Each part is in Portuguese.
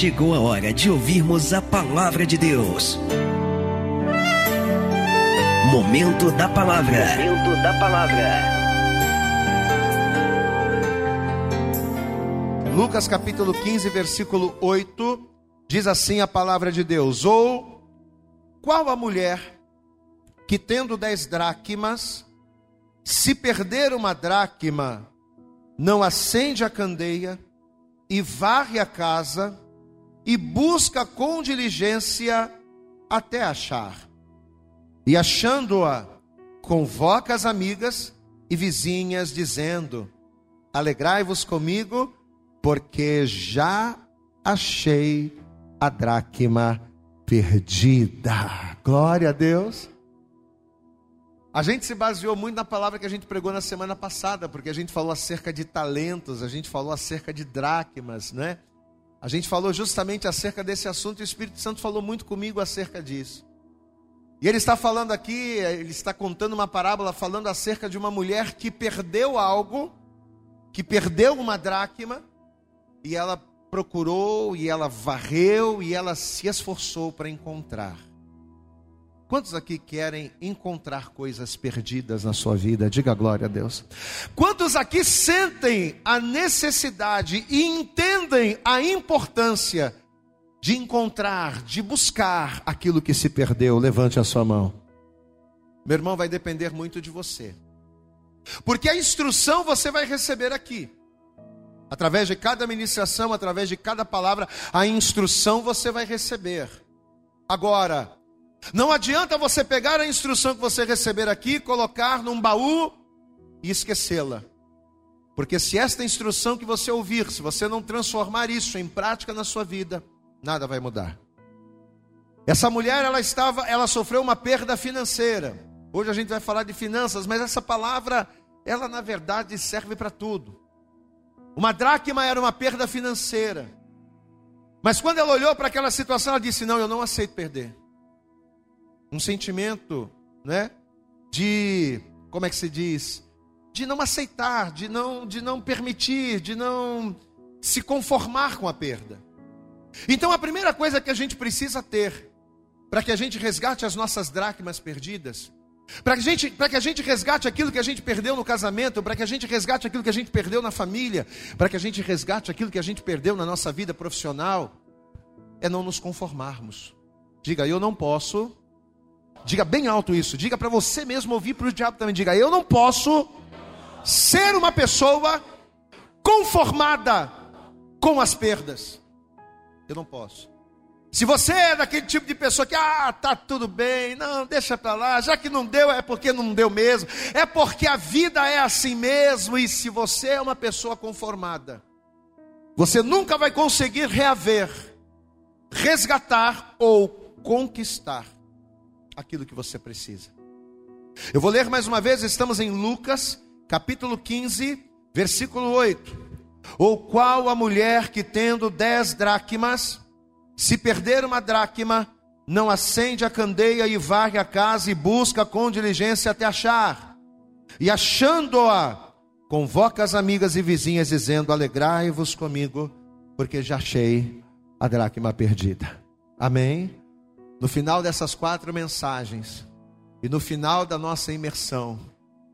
chegou a hora de ouvirmos a palavra de Deus. Momento da palavra. Momento da palavra. Lucas capítulo 15, versículo 8, diz assim a palavra de Deus: Ou qual a mulher que tendo dez dracmas, se perder uma dracma, não acende a candeia e varre a casa e busca com diligência até achar. E achando-a, convoca as amigas e vizinhas, dizendo: Alegrai-vos comigo, porque já achei a dracma perdida. Glória a Deus. A gente se baseou muito na palavra que a gente pregou na semana passada, porque a gente falou acerca de talentos, a gente falou acerca de dracmas, né? A gente falou justamente acerca desse assunto e o Espírito Santo falou muito comigo acerca disso. E ele está falando aqui, ele está contando uma parábola falando acerca de uma mulher que perdeu algo, que perdeu uma dracma, e ela procurou, e ela varreu, e ela se esforçou para encontrar. Quantos aqui querem encontrar coisas perdidas na sua vida? Diga glória a Deus. Quantos aqui sentem a necessidade e entendem a importância de encontrar, de buscar aquilo que se perdeu? Levante a sua mão. Meu irmão, vai depender muito de você. Porque a instrução você vai receber aqui. Através de cada ministração, através de cada palavra, a instrução você vai receber. Agora, não adianta você pegar a instrução que você receber aqui, colocar num baú e esquecê-la. Porque se esta instrução que você ouvir, se você não transformar isso em prática na sua vida, nada vai mudar. Essa mulher, ela estava, ela sofreu uma perda financeira. Hoje a gente vai falar de finanças, mas essa palavra, ela na verdade serve para tudo. Uma dracma era uma perda financeira. Mas quando ela olhou para aquela situação, ela disse: Não, eu não aceito perder um sentimento, né, de como é que se diz, de não aceitar, de não, de não permitir, de não se conformar com a perda. Então a primeira coisa que a gente precisa ter para que a gente resgate as nossas dracmas perdidas, para que, a gente, que a gente resgate aquilo que a gente perdeu no casamento, para que a gente resgate aquilo que a gente perdeu na família, para que a gente resgate aquilo que a gente perdeu na nossa vida profissional, é não nos conformarmos. Diga, eu não posso Diga bem alto isso. Diga para você mesmo ouvir para o diabo também. Diga: Eu não posso ser uma pessoa conformada com as perdas. Eu não posso. Se você é daquele tipo de pessoa que, ah, tá tudo bem, não, deixa para lá, já que não deu, é porque não deu mesmo, é porque a vida é assim mesmo, e se você é uma pessoa conformada, você nunca vai conseguir reaver, resgatar ou conquistar aquilo que você precisa. Eu vou ler mais uma vez, estamos em Lucas, capítulo 15, versículo 8. Ou qual a mulher que tendo dez dracmas, se perder uma dracma, não acende a candeia e varre a casa e busca com diligência até achar. E achando-a, convoca as amigas e vizinhas, dizendo: Alegrai-vos comigo, porque já achei a dracma perdida. Amém? No final dessas quatro mensagens e no final da nossa imersão,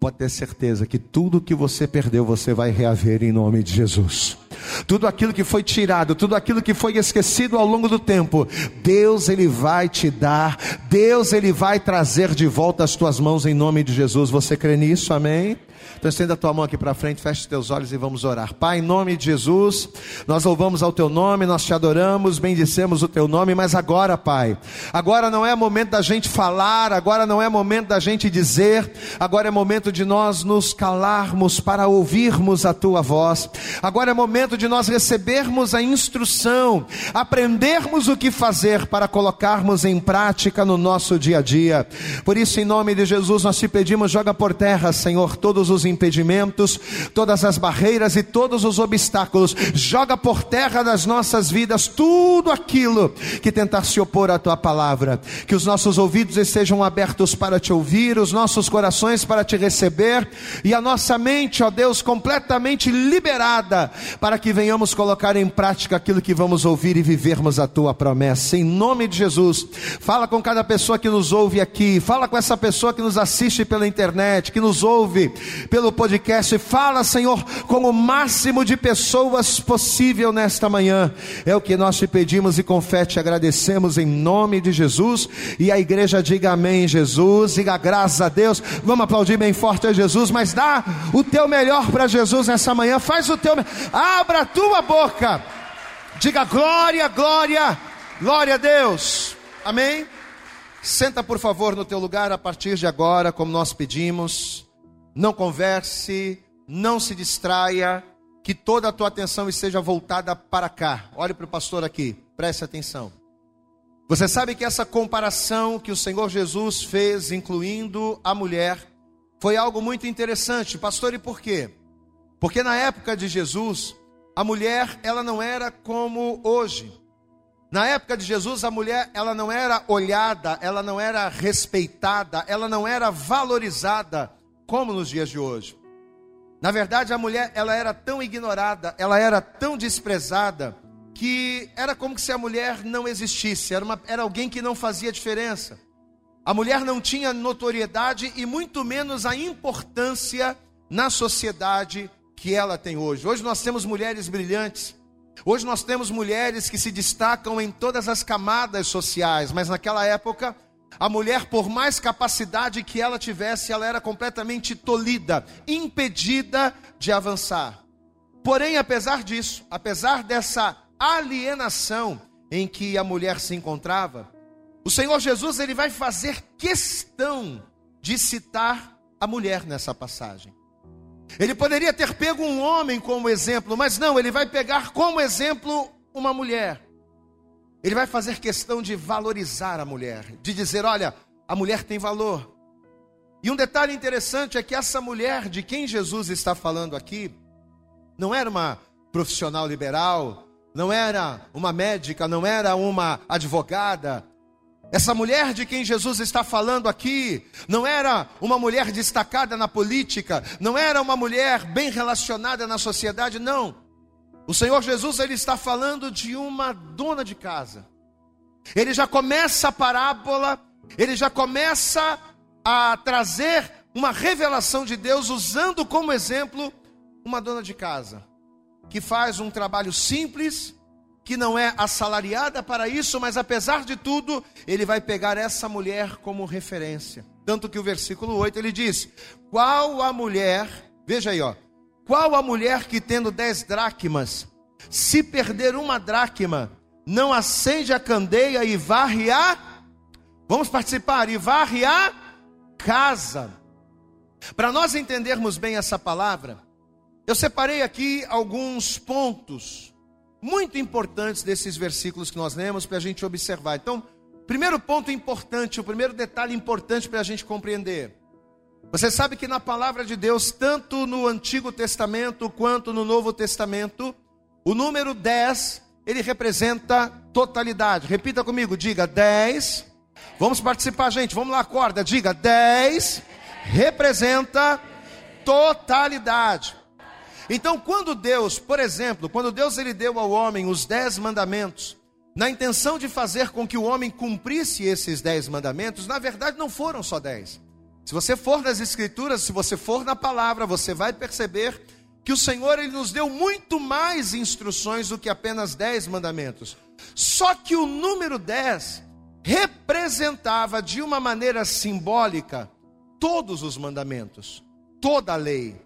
pode ter certeza que tudo que você perdeu, você vai reaver em nome de Jesus. Tudo aquilo que foi tirado, tudo aquilo que foi esquecido ao longo do tempo, Deus ele vai te dar, Deus ele vai trazer de volta as tuas mãos em nome de Jesus. Você crê nisso? Amém? Então estenda a tua mão aqui para frente, feche os teus olhos e vamos orar. Pai, em nome de Jesus, nós louvamos ao teu nome, nós te adoramos, bendicemos o teu nome, mas agora, Pai, agora não é momento da gente falar, agora não é momento da gente dizer, agora é momento de nós nos calarmos para ouvirmos a tua voz. Agora é momento de nós recebermos a instrução, aprendermos o que fazer para colocarmos em prática no nosso dia a dia. Por isso, em nome de Jesus, nós te pedimos, joga por terra, Senhor, todos os impedimentos, todas as barreiras e todos os obstáculos. Joga por terra das nossas vidas tudo aquilo que tentar se opor à tua palavra. Que os nossos ouvidos estejam abertos para te ouvir, os nossos corações para te receber e a nossa mente, ó Deus, completamente liberada para que venhamos colocar em prática aquilo que vamos ouvir e vivermos a tua promessa. Em nome de Jesus, fala com cada pessoa que nos ouve aqui, fala com essa pessoa que nos assiste pela internet, que nos ouve pelo podcast. Fala, Senhor, com o máximo de pessoas possível nesta manhã. É o que nós te pedimos e com fé te agradecemos em nome de Jesus. E a igreja diga amém, Jesus, diga graças a Deus. Vamos aplaudir bem forte a Jesus, mas dá o teu melhor para Jesus nessa manhã. Faz o teu Abra a tua boca. Diga glória, glória, glória a Deus. Amém? Senta por favor no teu lugar a partir de agora, como nós pedimos. Não converse, não se distraia, que toda a tua atenção esteja voltada para cá. Olhe para o pastor aqui, preste atenção. Você sabe que essa comparação que o Senhor Jesus fez, incluindo a mulher, foi algo muito interessante. Pastor, e por quê? Porque na época de Jesus, a mulher, ela não era como hoje. Na época de Jesus, a mulher, ela não era olhada, ela não era respeitada, ela não era valorizada como nos dias de hoje. Na verdade, a mulher, ela era tão ignorada, ela era tão desprezada, que era como se a mulher não existisse, era, uma, era alguém que não fazia diferença. A mulher não tinha notoriedade e muito menos a importância na sociedade que ela tem hoje. Hoje nós temos mulheres brilhantes. Hoje nós temos mulheres que se destacam em todas as camadas sociais, mas naquela época, a mulher, por mais capacidade que ela tivesse, ela era completamente tolhida, impedida de avançar. Porém, apesar disso, apesar dessa alienação em que a mulher se encontrava, o Senhor Jesus ele vai fazer questão de citar a mulher nessa passagem. Ele poderia ter pego um homem como exemplo, mas não, ele vai pegar como exemplo uma mulher. Ele vai fazer questão de valorizar a mulher, de dizer: olha, a mulher tem valor. E um detalhe interessante é que essa mulher de quem Jesus está falando aqui, não era uma profissional liberal, não era uma médica, não era uma advogada, essa mulher de quem Jesus está falando aqui não era uma mulher destacada na política, não era uma mulher bem relacionada na sociedade, não. O Senhor Jesus ele está falando de uma dona de casa. Ele já começa a parábola, ele já começa a trazer uma revelação de Deus usando como exemplo uma dona de casa que faz um trabalho simples, que não é assalariada para isso, mas apesar de tudo, ele vai pegar essa mulher como referência. Tanto que o versículo 8 ele diz: Qual a mulher, veja aí, ó, qual a mulher que tendo dez dracmas, se perder uma dracma, não acende a candeia e varre a. Vamos participar, e varre a casa. Para nós entendermos bem essa palavra, eu separei aqui alguns pontos muito importantes desses versículos que nós lemos para a gente observar. Então, primeiro ponto importante, o primeiro detalhe importante para a gente compreender. Você sabe que na palavra de Deus, tanto no Antigo Testamento quanto no Novo Testamento, o número 10, ele representa totalidade. Repita comigo, diga 10. Vamos participar, gente. Vamos lá, acorda. Diga 10 representa totalidade. Então, quando Deus, por exemplo, quando Deus ele deu ao homem os dez mandamentos, na intenção de fazer com que o homem cumprisse esses dez mandamentos, na verdade não foram só dez. Se você for nas Escrituras, se você for na palavra, você vai perceber que o Senhor ele nos deu muito mais instruções do que apenas dez mandamentos. Só que o número dez representava de uma maneira simbólica todos os mandamentos, toda a lei.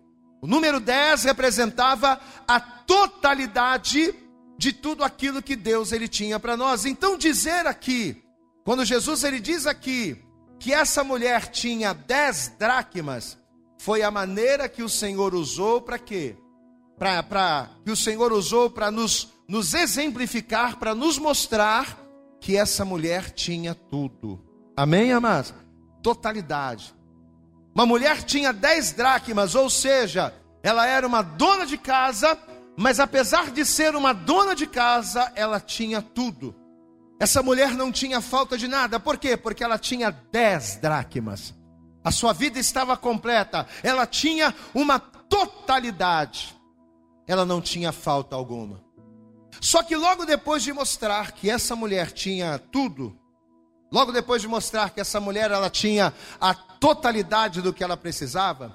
O número 10 representava a totalidade de tudo aquilo que Deus ele tinha para nós. Então dizer aqui, quando Jesus ele diz aqui que essa mulher tinha 10 dracmas, foi a maneira que o Senhor usou para quê? Para que o Senhor usou para nos, nos exemplificar, para nos mostrar que essa mulher tinha tudo. Amém, amados? Totalidade. Uma mulher tinha dez dracmas, ou seja, ela era uma dona de casa, mas apesar de ser uma dona de casa, ela tinha tudo. Essa mulher não tinha falta de nada, por quê? Porque ela tinha dez dracmas. A sua vida estava completa, ela tinha uma totalidade. ela não tinha falta alguma. Só que logo depois de mostrar que essa mulher tinha tudo, logo depois de mostrar que essa mulher ela tinha a totalidade do que ela precisava,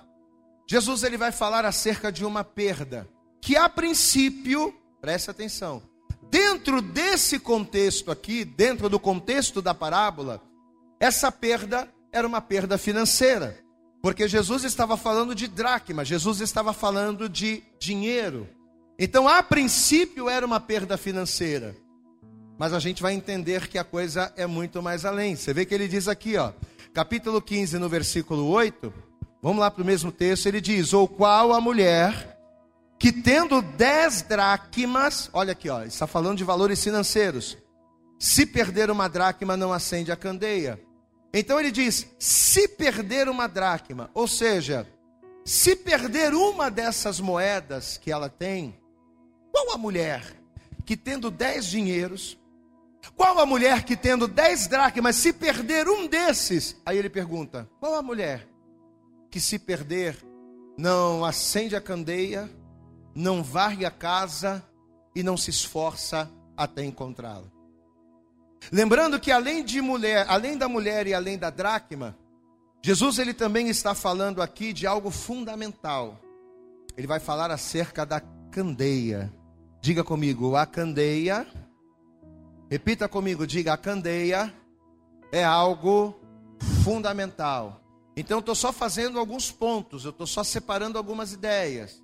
Jesus ele vai falar acerca de uma perda, que a princípio, preste atenção, dentro desse contexto aqui, dentro do contexto da parábola, essa perda era uma perda financeira. Porque Jesus estava falando de dracma, Jesus estava falando de dinheiro. Então, a princípio, era uma perda financeira. Mas a gente vai entender que a coisa é muito mais além. Você vê que ele diz aqui, ó, capítulo 15, no versículo 8. Vamos lá para o mesmo texto. Ele diz: Ou qual a mulher que tendo dez dracmas, olha aqui, ó, está falando de valores financeiros. Se perder uma dracma, não acende a candeia. Então ele diz: se perder uma dracma, ou seja, se perder uma dessas moedas que ela tem, qual a mulher que tendo dez dinheiros, qual a mulher que tendo dez dracmas, se perder um desses? Aí ele pergunta: qual a mulher que se perder não acende a candeia, não varre a casa e não se esforça até encontrá-la? Lembrando que além de mulher, além da mulher e além da dracma, Jesus ele também está falando aqui de algo fundamental. Ele vai falar acerca da candeia. Diga comigo, a candeia. Repita comigo, diga a candeia é algo fundamental. Então eu estou só fazendo alguns pontos, eu estou só separando algumas ideias.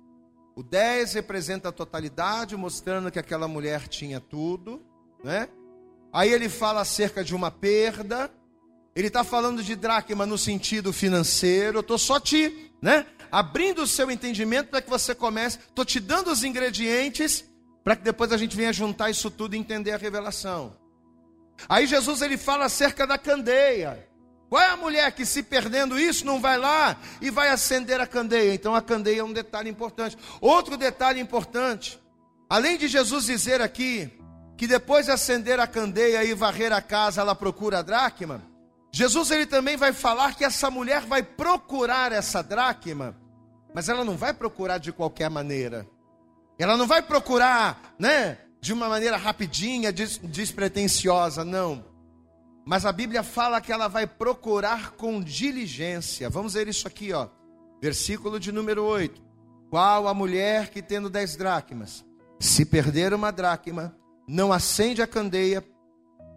O 10 representa a totalidade, mostrando que aquela mulher tinha tudo, né? Aí ele fala acerca de uma perda. Ele está falando de dracma no sentido financeiro. Eu estou só te, né, abrindo o seu entendimento para que você comece. Estou te dando os ingredientes para que depois a gente venha juntar isso tudo e entender a revelação. Aí Jesus ele fala acerca da candeia. Qual é a mulher que se perdendo isso não vai lá e vai acender a candeia? Então a candeia é um detalhe importante. Outro detalhe importante, além de Jesus dizer aqui que depois de acender a candeia e varrer a casa, ela procura a dracma. Jesus ele também vai falar que essa mulher vai procurar essa dracma, mas ela não vai procurar de qualquer maneira. Ela não vai procurar, né, de uma maneira rapidinha, des despretensiosa, não. Mas a Bíblia fala que ela vai procurar com diligência. Vamos ver isso aqui, ó. Versículo de número 8. Qual a mulher que tendo dez dracmas, se perder uma dracma, não acende a candeia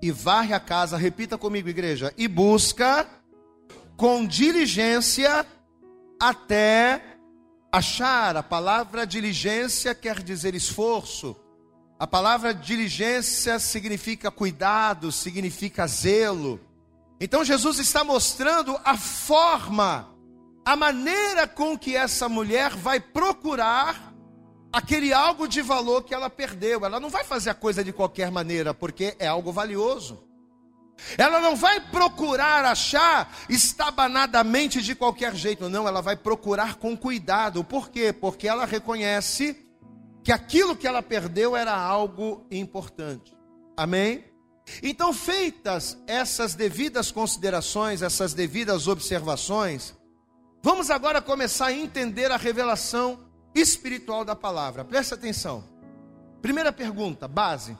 e varre a casa, repita comigo, igreja, e busca com diligência até achar. A palavra diligência quer dizer esforço. A palavra diligência significa cuidado, significa zelo. Então Jesus está mostrando a forma, a maneira com que essa mulher vai procurar aquele algo de valor que ela perdeu. Ela não vai fazer a coisa de qualquer maneira, porque é algo valioso. Ela não vai procurar achar estabanadamente de qualquer jeito, não, ela vai procurar com cuidado. Por quê? Porque ela reconhece que aquilo que ela perdeu era algo importante. Amém? Então, feitas essas devidas considerações, essas devidas observações, vamos agora começar a entender a revelação espiritual da palavra. Presta atenção. Primeira pergunta, base.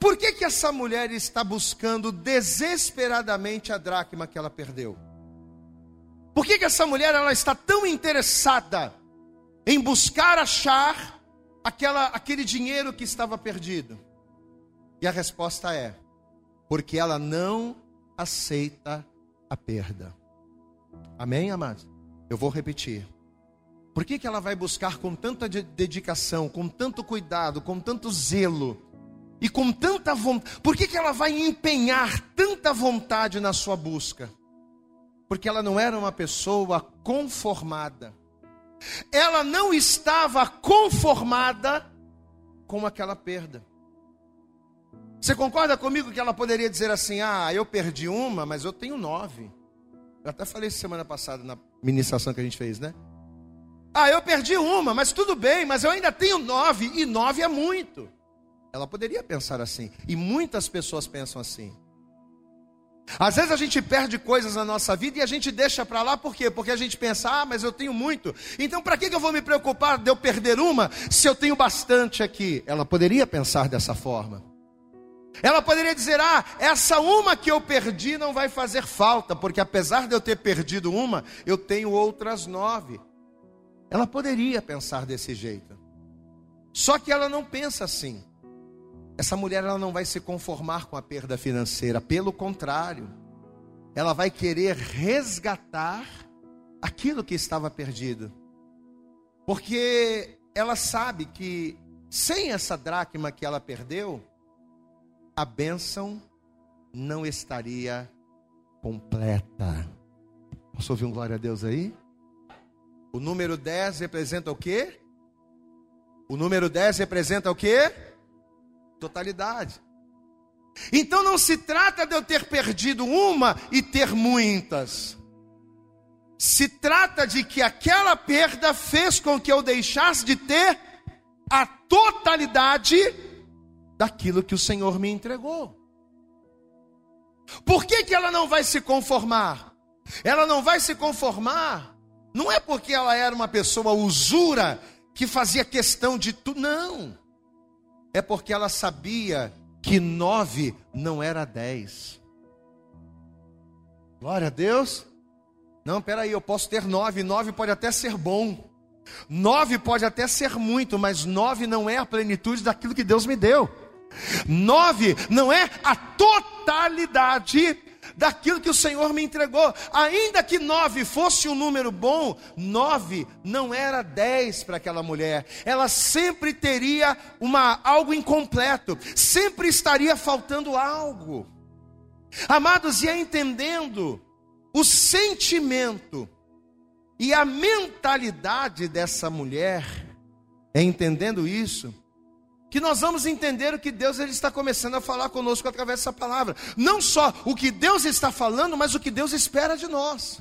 Por que que essa mulher está buscando desesperadamente a dracma que ela perdeu? Por que que essa mulher ela está tão interessada em buscar achar aquela, aquele dinheiro que estava perdido? E a resposta é: porque ela não aceita a perda. Amém, amados? Eu vou repetir. Por que, que ela vai buscar com tanta dedicação, com tanto cuidado, com tanto zelo e com tanta vontade? Por que, que ela vai empenhar tanta vontade na sua busca? Porque ela não era uma pessoa conformada. Ela não estava conformada com aquela perda. Você concorda comigo que ela poderia dizer assim: ah, eu perdi uma, mas eu tenho nove? Eu até falei semana passada na ministração que a gente fez, né? Ah, eu perdi uma, mas tudo bem, mas eu ainda tenho nove, e nove é muito. Ela poderia pensar assim, e muitas pessoas pensam assim. Às vezes a gente perde coisas na nossa vida e a gente deixa para lá, por quê? Porque a gente pensa, ah, mas eu tenho muito, então para que eu vou me preocupar de eu perder uma se eu tenho bastante aqui? Ela poderia pensar dessa forma. Ela poderia dizer, ah, essa uma que eu perdi não vai fazer falta, porque apesar de eu ter perdido uma, eu tenho outras nove. Ela poderia pensar desse jeito. Só que ela não pensa assim. Essa mulher ela não vai se conformar com a perda financeira, pelo contrário, ela vai querer resgatar aquilo que estava perdido. Porque ela sabe que sem essa dracma que ela perdeu, a bênção não estaria completa. Posso ouvir um glória a Deus aí? O número 10 representa o quê? O número 10 representa o quê? Totalidade. Então não se trata de eu ter perdido uma e ter muitas. Se trata de que aquela perda fez com que eu deixasse de ter a totalidade daquilo que o Senhor me entregou. Por que, que ela não vai se conformar? Ela não vai se conformar, não é porque ela era uma pessoa usura que fazia questão de tudo, não é porque ela sabia que nove não era dez. Glória a Deus. Não, peraí, eu posso ter nove, nove pode até ser bom. Nove pode até ser muito, mas nove não é a plenitude daquilo que Deus me deu. Nove não é a totalidade daquilo que o Senhor me entregou. Ainda que nove fosse um número bom, nove não era dez para aquela mulher. Ela sempre teria uma, algo incompleto, sempre estaria faltando algo. Amados, e é entendendo o sentimento e a mentalidade dessa mulher, é entendendo isso, que nós vamos entender o que Deus ele está começando a falar conosco através dessa palavra. Não só o que Deus está falando, mas o que Deus espera de nós.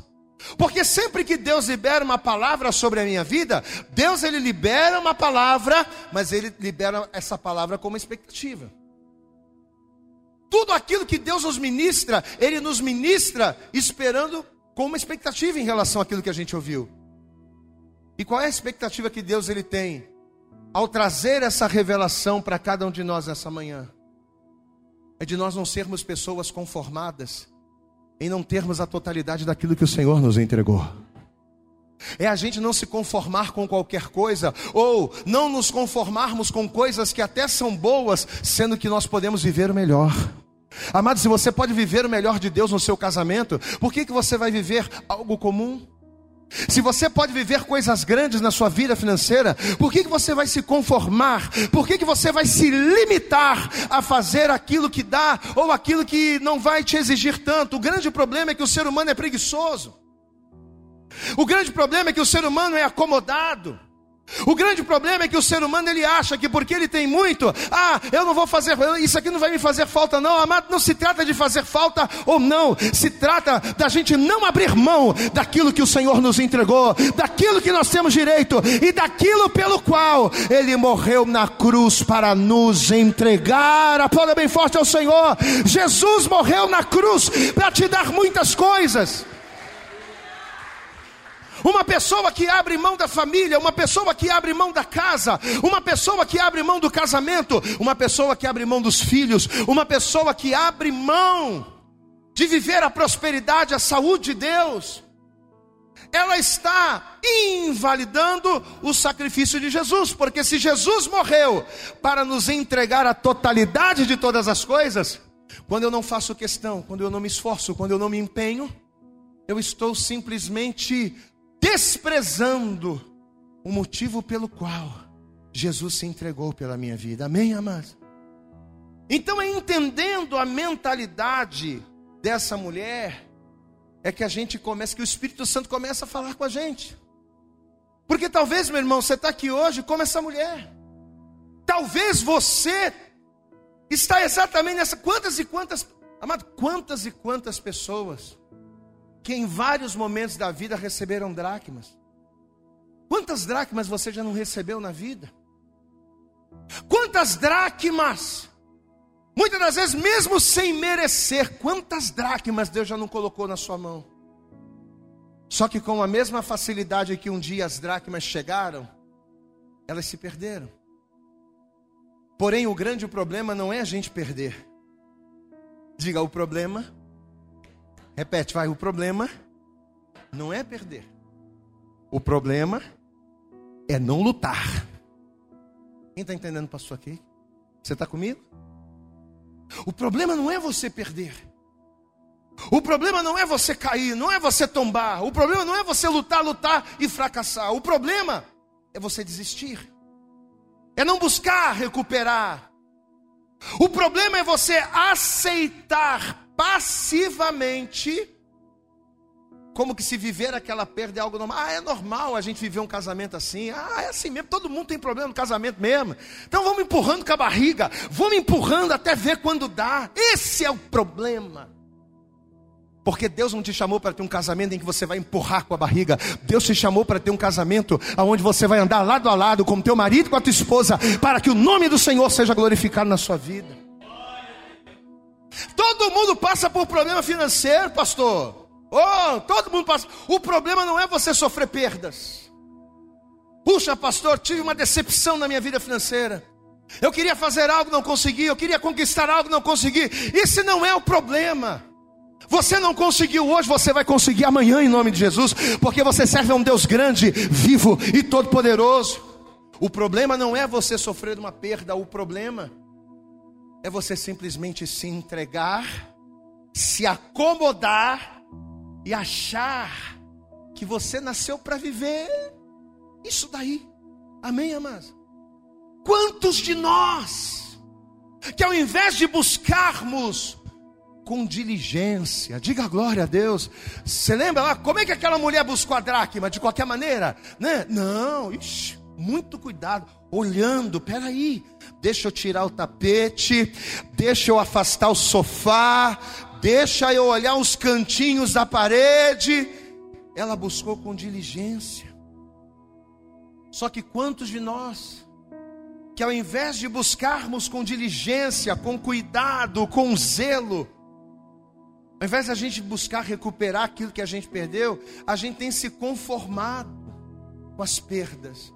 Porque sempre que Deus libera uma palavra sobre a minha vida, Deus ele libera uma palavra, mas ele libera essa palavra como expectativa. Tudo aquilo que Deus nos ministra, ele nos ministra esperando com uma expectativa em relação àquilo que a gente ouviu. E qual é a expectativa que Deus ele tem? Ao trazer essa revelação para cada um de nós essa manhã, é de nós não sermos pessoas conformadas em não termos a totalidade daquilo que o Senhor nos entregou. É a gente não se conformar com qualquer coisa, ou não nos conformarmos com coisas que até são boas, sendo que nós podemos viver o melhor. Amado, se você pode viver o melhor de Deus no seu casamento, por que, que você vai viver algo comum? Se você pode viver coisas grandes na sua vida financeira, por que, que você vai se conformar? Por que, que você vai se limitar a fazer aquilo que dá ou aquilo que não vai te exigir tanto? O grande problema é que o ser humano é preguiçoso. O grande problema é que o ser humano é acomodado. O grande problema é que o ser humano ele acha que porque ele tem muito, ah, eu não vou fazer, isso aqui não vai me fazer falta, não, amado. Não se trata de fazer falta ou não, se trata da gente não abrir mão daquilo que o Senhor nos entregou, daquilo que nós temos direito e daquilo pelo qual Ele morreu na cruz para nos entregar. Aplauda bem forte ao Senhor. Jesus morreu na cruz para te dar muitas coisas. Uma pessoa que abre mão da família, uma pessoa que abre mão da casa, uma pessoa que abre mão do casamento, uma pessoa que abre mão dos filhos, uma pessoa que abre mão de viver a prosperidade, a saúde de Deus, ela está invalidando o sacrifício de Jesus, porque se Jesus morreu para nos entregar a totalidade de todas as coisas, quando eu não faço questão, quando eu não me esforço, quando eu não me empenho, eu estou simplesmente desprezando o motivo pelo qual Jesus se entregou pela minha vida. Amém, amados? Então, é entendendo a mentalidade dessa mulher, é que a gente começa, que o Espírito Santo começa a falar com a gente. Porque talvez, meu irmão, você está aqui hoje como essa mulher. Talvez você está exatamente nessa. Quantas e quantas, amado, quantas e quantas pessoas que em vários momentos da vida receberam dracmas. Quantas dracmas você já não recebeu na vida? Quantas dracmas Muitas das vezes, mesmo sem merecer, quantas dracmas Deus já não colocou na sua mão? Só que com a mesma facilidade que um dia as dracmas chegaram, elas se perderam. Porém, o grande problema não é a gente perder. Diga o problema. Repete, vai. O problema não é perder. O problema é não lutar. Quem está entendendo, pastor aqui? Você está comigo? O problema não é você perder. O problema não é você cair, não é você tombar. O problema não é você lutar, lutar e fracassar. O problema é você desistir. É não buscar recuperar. O problema é você aceitar passivamente como que se viver aquela perda é algo normal. Ah, é normal a gente viver um casamento assim. Ah, é assim mesmo. Todo mundo tem problema no casamento mesmo. Então vamos empurrando com a barriga. Vamos empurrando até ver quando dá. Esse é o problema. Porque Deus não te chamou para ter um casamento em que você vai empurrar com a barriga. Deus te chamou para ter um casamento onde você vai andar lado a lado com teu marido e com a tua esposa, para que o nome do Senhor seja glorificado na sua vida. Todo mundo passa por problema financeiro, pastor. Oh, todo mundo passa. O problema não é você sofrer perdas. Puxa, pastor, tive uma decepção na minha vida financeira. Eu queria fazer algo, não consegui. Eu queria conquistar algo, não consegui. Esse não é o problema. Você não conseguiu hoje, você vai conseguir amanhã em nome de Jesus, porque você serve a um Deus grande, vivo e todo-poderoso. O problema não é você sofrer uma perda, o problema é você simplesmente se entregar, se acomodar e achar que você nasceu para viver isso daí. Amém, amados? Quantos de nós que ao invés de buscarmos com diligência, diga glória a Deus. Você lembra lá como é que aquela mulher buscou a dracma? De qualquer maneira, né? Não, ixi, muito cuidado, olhando, peraí, deixa eu tirar o tapete, deixa eu afastar o sofá, deixa eu olhar os cantinhos da parede. Ela buscou com diligência. Só que quantos de nós, que ao invés de buscarmos com diligência, com cuidado, com zelo, ao invés de a gente buscar recuperar aquilo que a gente perdeu, a gente tem se conformado com as perdas,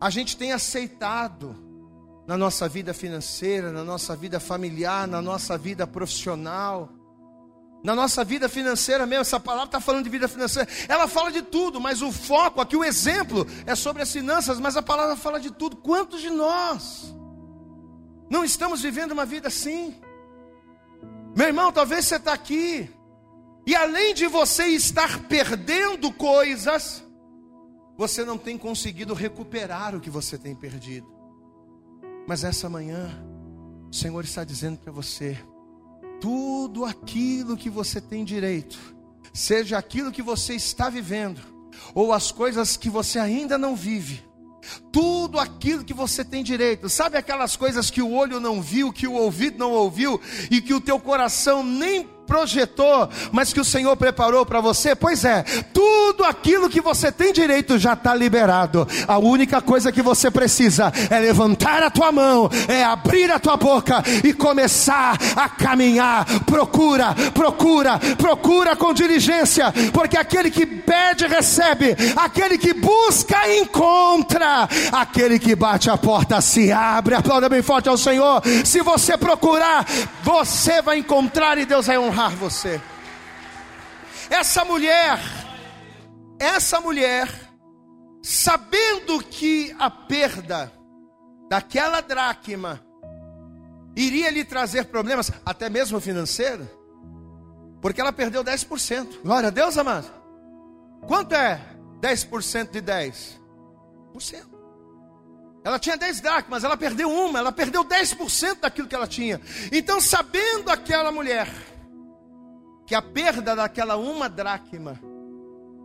a gente tem aceitado na nossa vida financeira, na nossa vida familiar, na nossa vida profissional, na nossa vida financeira mesmo, essa palavra está falando de vida financeira, ela fala de tudo, mas o foco aqui, o exemplo é sobre as finanças, mas a palavra fala de tudo. Quantos de nós não estamos vivendo uma vida assim? Meu irmão, talvez você está aqui, e além de você estar perdendo coisas, você não tem conseguido recuperar o que você tem perdido. Mas essa manhã, o Senhor está dizendo para você: tudo aquilo que você tem direito, seja aquilo que você está vivendo, ou as coisas que você ainda não vive, tudo aquilo que você tem direito, sabe aquelas coisas que o olho não viu, que o ouvido não ouviu e que o teu coração nem projetou, mas que o Senhor preparou para você? Pois é, tudo aquilo que você tem direito já está liberado. A única coisa que você precisa é levantar a tua mão, é abrir a tua boca e começar a caminhar. Procura, procura, procura com diligência, porque aquele que pede, recebe, aquele que busca, encontra, aquele que bate a porta se abre. Aplauda bem forte ao Senhor. Se você procurar, você vai encontrar e Deus vai honrar você. Essa mulher, essa mulher, sabendo que a perda daquela dracma iria lhe trazer problemas, até mesmo financeiro, porque ela perdeu 10%. Glória a Deus, amado. Quanto é 10% de 10%? Ela tinha 10 dracmas, ela perdeu uma, ela perdeu 10% daquilo que ela tinha. Então, sabendo aquela mulher, que a perda daquela uma dracma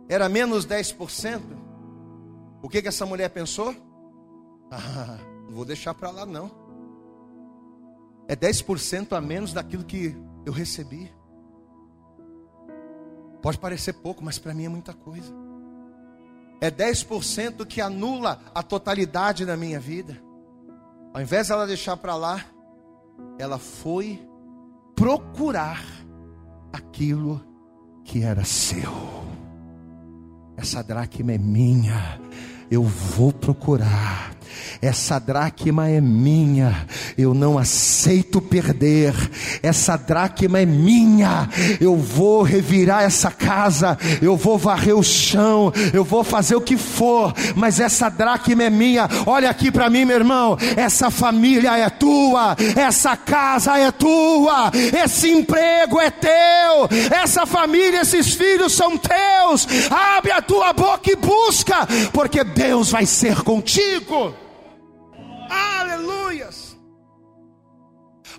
era menos 10%, o que, que essa mulher pensou? Ah, não vou deixar para lá não. É 10% a menos daquilo que eu recebi. Pode parecer pouco, mas para mim é muita coisa. É 10% que anula a totalidade da minha vida. Ao invés dela deixar para lá, ela foi procurar aquilo que era seu. Essa dracma é minha, eu vou procurar essa dracma é minha, eu não aceito perder. Essa dracma é minha, eu vou revirar essa casa, eu vou varrer o chão, eu vou fazer o que for, mas essa dracma é minha. Olha aqui para mim, meu irmão. Essa família é tua, essa casa é tua, esse emprego é teu, essa família, esses filhos são teus. Abre a tua boca e busca, porque Deus vai ser contigo. Aleluias!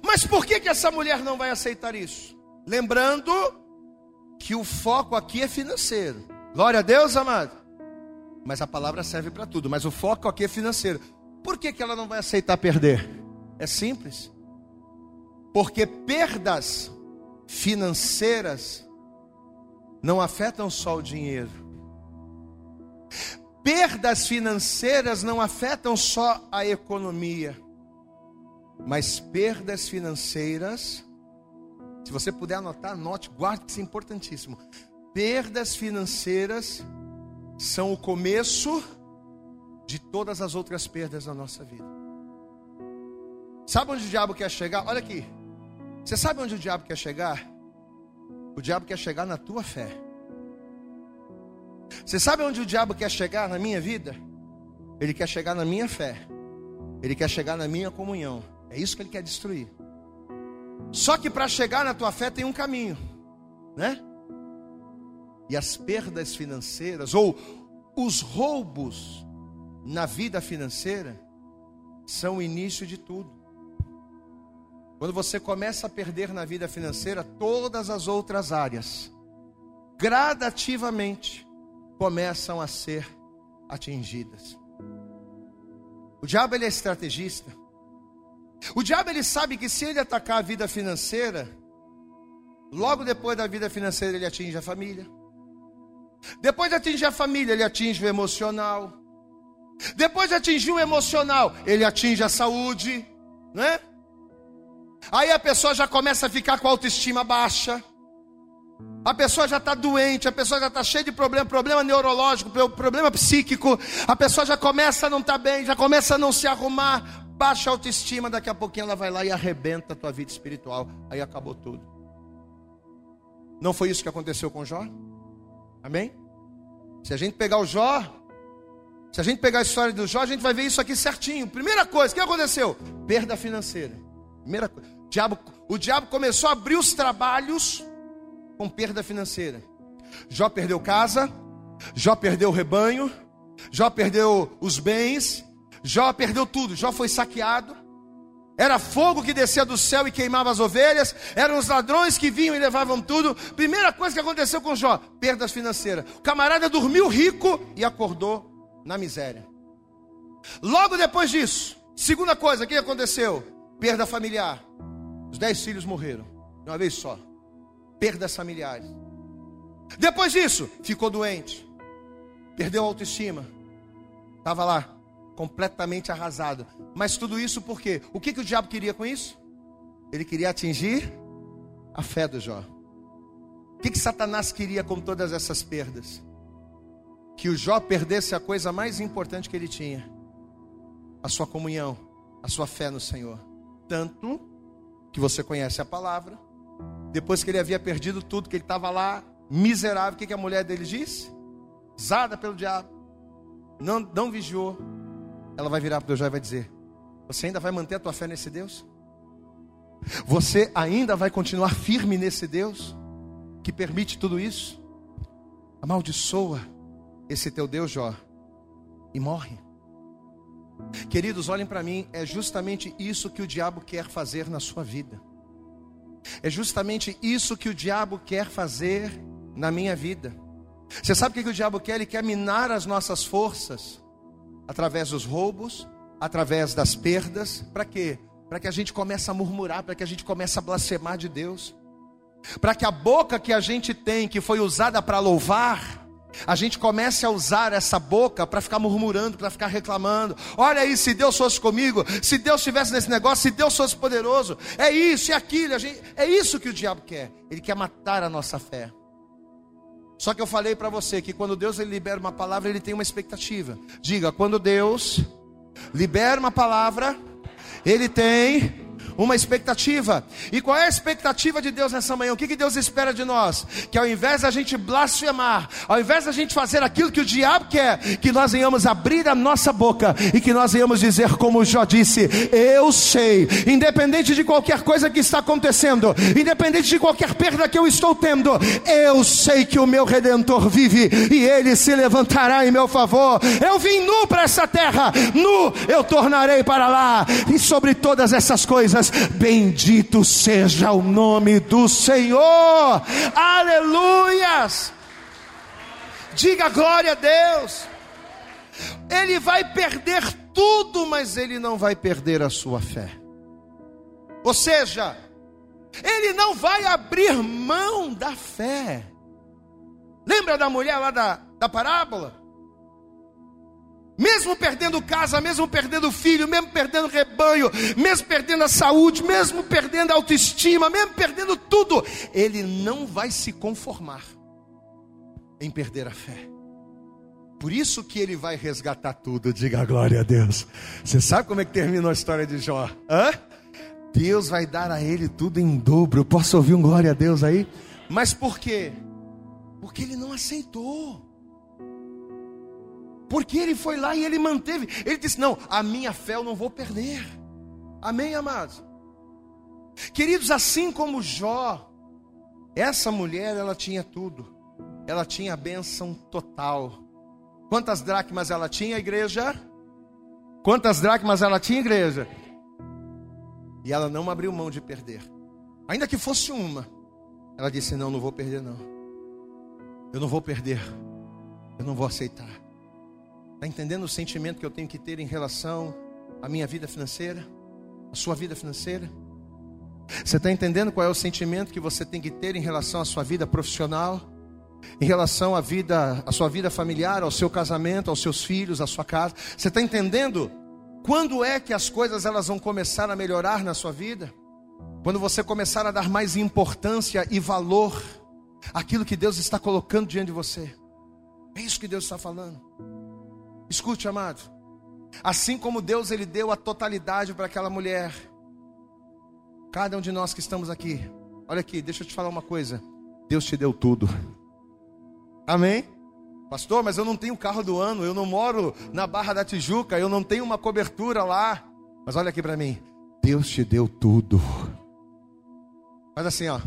Mas por que, que essa mulher não vai aceitar isso? Lembrando que o foco aqui é financeiro. Glória a Deus, amado. Mas a palavra serve para tudo. Mas o foco aqui é financeiro. Por que, que ela não vai aceitar perder? É simples. Porque perdas financeiras não afetam só o dinheiro perdas financeiras não afetam só a economia, mas perdas financeiras, se você puder anotar, anote, guarde isso é importantíssimo. Perdas financeiras são o começo de todas as outras perdas na nossa vida. Sabe onde o diabo quer chegar? Olha aqui. Você sabe onde o diabo quer chegar? O diabo quer chegar na tua fé. Você sabe onde o diabo quer chegar na minha vida? Ele quer chegar na minha fé. Ele quer chegar na minha comunhão. É isso que ele quer destruir. Só que para chegar na tua fé tem um caminho, né? E as perdas financeiras ou os roubos na vida financeira são o início de tudo. Quando você começa a perder na vida financeira todas as outras áreas, gradativamente, começam a ser atingidas. O diabo ele é estrategista. O diabo ele sabe que se ele atacar a vida financeira, logo depois da vida financeira ele atinge a família. Depois de atingir a família, ele atinge o emocional. Depois de atingir o emocional, ele atinge a saúde, né? Aí a pessoa já começa a ficar com a autoestima baixa. A pessoa já está doente, a pessoa já está cheia de problema, problema neurológico, problema psíquico. A pessoa já começa a não estar tá bem, já começa a não se arrumar, baixa autoestima. Daqui a pouquinho ela vai lá e arrebenta a tua vida espiritual. Aí acabou tudo. Não foi isso que aconteceu com Jó? Amém? Se a gente pegar o Jó, se a gente pegar a história do Jó, a gente vai ver isso aqui certinho. Primeira coisa, o que aconteceu? Perda financeira. Primeira coisa. O diabo, o diabo começou a abrir os trabalhos com perda financeira. Jó perdeu casa, Jó perdeu rebanho, Jó perdeu os bens, Jó perdeu tudo. Jó foi saqueado. Era fogo que descia do céu e queimava as ovelhas. Eram os ladrões que vinham e levavam tudo. Primeira coisa que aconteceu com Jó: perdas financeiras. O camarada dormiu rico e acordou na miséria. Logo depois disso, segunda coisa, o que aconteceu? Perda familiar. Os dez filhos morreram de uma vez só perdas familiares. Depois disso, ficou doente, perdeu a autoestima, estava lá, completamente arrasado. Mas tudo isso por quê? O que, que o diabo queria com isso? Ele queria atingir a fé do Jó. O que, que Satanás queria com todas essas perdas? Que o Jó perdesse a coisa mais importante que ele tinha: a sua comunhão, a sua fé no Senhor. Tanto que você conhece a palavra, depois que ele havia perdido tudo, que ele estava lá, miserável, o que, que a mulher dele disse? Zada pelo diabo, não, não vigiou. Ela vai virar para Deus e vai dizer: Você ainda vai manter a tua fé nesse Deus? Você ainda vai continuar firme nesse Deus que permite tudo isso? Amaldiçoa esse teu Deus, Jó, e morre. Queridos, olhem para mim, é justamente isso que o diabo quer fazer na sua vida. É justamente isso que o diabo quer fazer na minha vida. Você sabe o que o diabo quer? Ele quer minar as nossas forças através dos roubos, através das perdas. Para quê? Para que a gente comece a murmurar, para que a gente comece a blasfemar de Deus. Para que a boca que a gente tem, que foi usada para louvar, a gente começa a usar essa boca para ficar murmurando, para ficar reclamando. Olha aí, se Deus fosse comigo, se Deus estivesse nesse negócio, se Deus fosse poderoso, é isso, é aquilo, gente, é isso que o diabo quer. Ele quer matar a nossa fé. Só que eu falei para você que quando Deus ele libera uma palavra, ele tem uma expectativa. Diga, quando Deus libera uma palavra, ele tem uma expectativa. E qual é a expectativa de Deus nessa manhã? O que, que Deus espera de nós? Que ao invés da gente blasfemar, ao invés da gente fazer aquilo que o diabo quer, que nós venhamos abrir a nossa boca e que nós venhamos dizer, como Jó disse: Eu sei, independente de qualquer coisa que está acontecendo, independente de qualquer perda que eu estou tendo, eu sei que o meu redentor vive e ele se levantará em meu favor. Eu vim nu para essa terra, nu eu tornarei para lá, e sobre todas essas coisas bendito seja o nome do Senhor, aleluias. Diga glória a Deus. Ele vai perder tudo, mas ele não vai perder a sua fé. Ou seja, ele não vai abrir mão da fé. Lembra da mulher lá da, da parábola? Mesmo perdendo casa, mesmo perdendo filho, mesmo perdendo rebanho, mesmo perdendo a saúde, mesmo perdendo a autoestima, mesmo perdendo tudo, ele não vai se conformar em perder a fé. Por isso que ele vai resgatar tudo. Diga glória a Deus. Você sabe como é que terminou a história de Jó? Hã? Deus vai dar a ele tudo em dobro. Posso ouvir um glória a Deus aí? Mas por quê? Porque ele não aceitou. Porque ele foi lá e ele manteve. Ele disse: Não, a minha fé eu não vou perder. Amém, amados? Queridos, assim como Jó, essa mulher, ela tinha tudo. Ela tinha a bênção total. Quantas dracmas ela tinha, igreja? Quantas dracmas ela tinha, igreja? E ela não abriu mão de perder. Ainda que fosse uma. Ela disse: Não, não vou perder, não. Eu não vou perder. Eu não vou aceitar. Está entendendo o sentimento que eu tenho que ter em relação à minha vida financeira? À sua vida financeira? Você está entendendo qual é o sentimento que você tem que ter em relação à sua vida profissional? Em relação à vida, à sua vida familiar, ao seu casamento, aos seus filhos, à sua casa? Você está entendendo quando é que as coisas elas vão começar a melhorar na sua vida? Quando você começar a dar mais importância e valor àquilo que Deus está colocando diante de você. É isso que Deus está falando. Escute, amado. Assim como Deus ele deu a totalidade para aquela mulher, cada um de nós que estamos aqui, olha aqui, deixa eu te falar uma coisa. Deus te deu tudo. Amém? Pastor, mas eu não tenho carro do ano, eu não moro na Barra da Tijuca, eu não tenho uma cobertura lá. Mas olha aqui para mim. Deus te deu tudo. Faz assim, ó.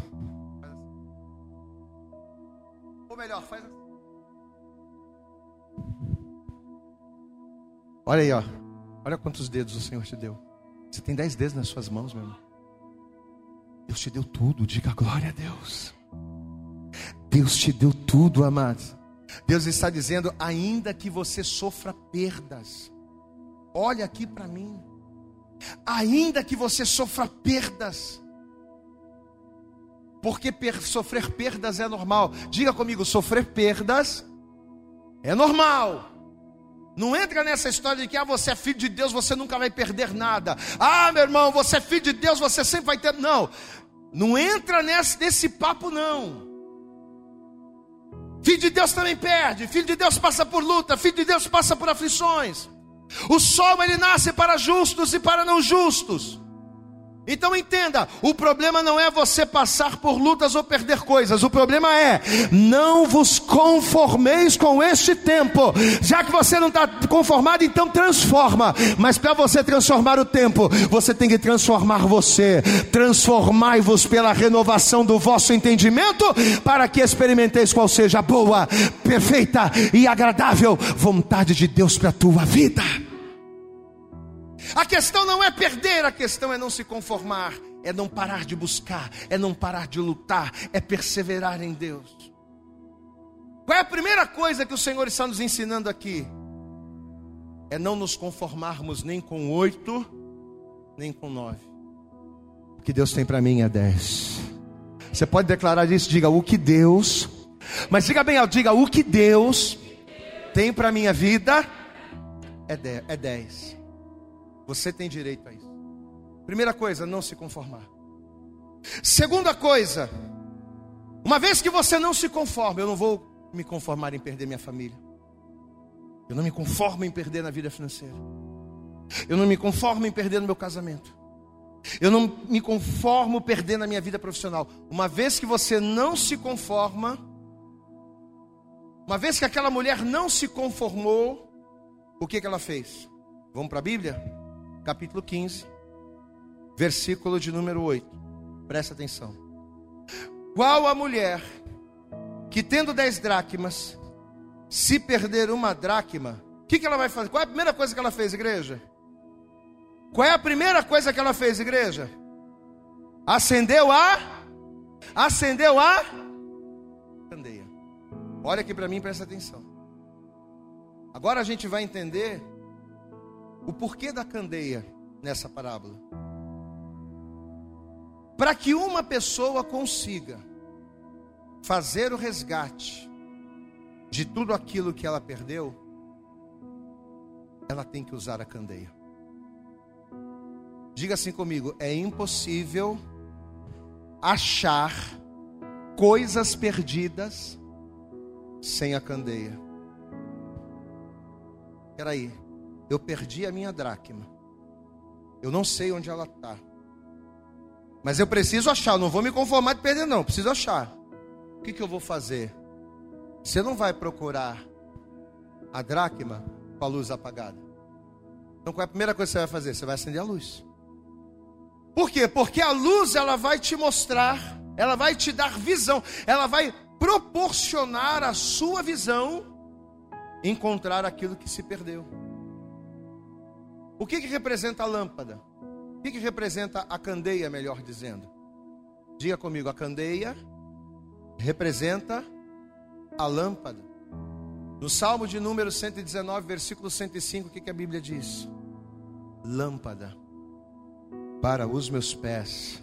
Ou melhor, faz assim. Olha aí, ó. Olha quantos dedos o Senhor te deu. Você tem dez dedos nas suas mãos, meu irmão. Deus te deu tudo, diga glória a Deus. Deus te deu tudo, amados. Deus está dizendo, ainda que você sofra perdas, olha aqui para mim. Ainda que você sofra perdas, porque per sofrer perdas é normal. Diga comigo, sofrer perdas é normal. Não entra nessa história de que ah, você é filho de Deus, você nunca vai perder nada. Ah, meu irmão, você é filho de Deus, você sempre vai ter. Não, não entra nesse, nesse papo, não. Filho de Deus também perde, filho de Deus passa por luta, filho de Deus passa por aflições. O sol ele nasce para justos e para não justos. Então entenda, o problema não é você passar por lutas ou perder coisas, o problema é não vos conformeis com este tempo. Já que você não está conformado, então transforma. Mas para você transformar o tempo, você tem que transformar você. Transformai-vos pela renovação do vosso entendimento, para que experimenteis qual seja a boa, perfeita e agradável vontade de Deus para a tua vida. A questão não é perder, a questão é não se conformar, é não parar de buscar, é não parar de lutar, é perseverar em Deus. Qual é a primeira coisa que o Senhor está nos ensinando aqui? É não nos conformarmos nem com oito, nem com nove. O que Deus tem para mim é dez. Você pode declarar isso? Diga: o que Deus Mas diga bem diga o que Deus tem para minha vida é 10. 10. Você tem direito a isso. Primeira coisa, não se conformar. Segunda coisa, uma vez que você não se conforma, eu não vou me conformar em perder minha família. Eu não me conformo em perder na vida financeira. Eu não me conformo em perder no meu casamento. Eu não me conformo perder na minha vida profissional. Uma vez que você não se conforma, uma vez que aquela mulher não se conformou, o que, que ela fez? Vamos para a Bíblia? Capítulo 15, versículo de número 8. Presta atenção. Qual a mulher que tendo dez dracmas, se perder uma dracma, o que, que ela vai fazer? Qual é a primeira coisa que ela fez, igreja? Qual é a primeira coisa que ela fez, igreja? Acendeu a acendeu a candeia. Olha aqui para mim, presta atenção. Agora a gente vai entender o porquê da candeia nessa parábola. Para que uma pessoa consiga fazer o resgate de tudo aquilo que ela perdeu, ela tem que usar a candeia. Diga assim comigo: é impossível achar coisas perdidas sem a candeia. Peraí, eu perdi a minha dracma. Eu não sei onde ela está. Mas eu preciso achar, não vou me conformar de perder, não. Preciso achar. O que, que eu vou fazer? Você não vai procurar a dracma com a luz apagada. Então qual é a primeira coisa que você vai fazer? Você vai acender a luz. Por quê? Porque a luz ela vai te mostrar, ela vai te dar visão, ela vai proporcionar a sua visão encontrar aquilo que se perdeu. O que, que representa a lâmpada? O que, que representa a candeia, melhor dizendo? Diga comigo, a candeia representa a lâmpada. No Salmo de número 119, versículo 105, o que, que a Bíblia diz? Lâmpada para os meus pés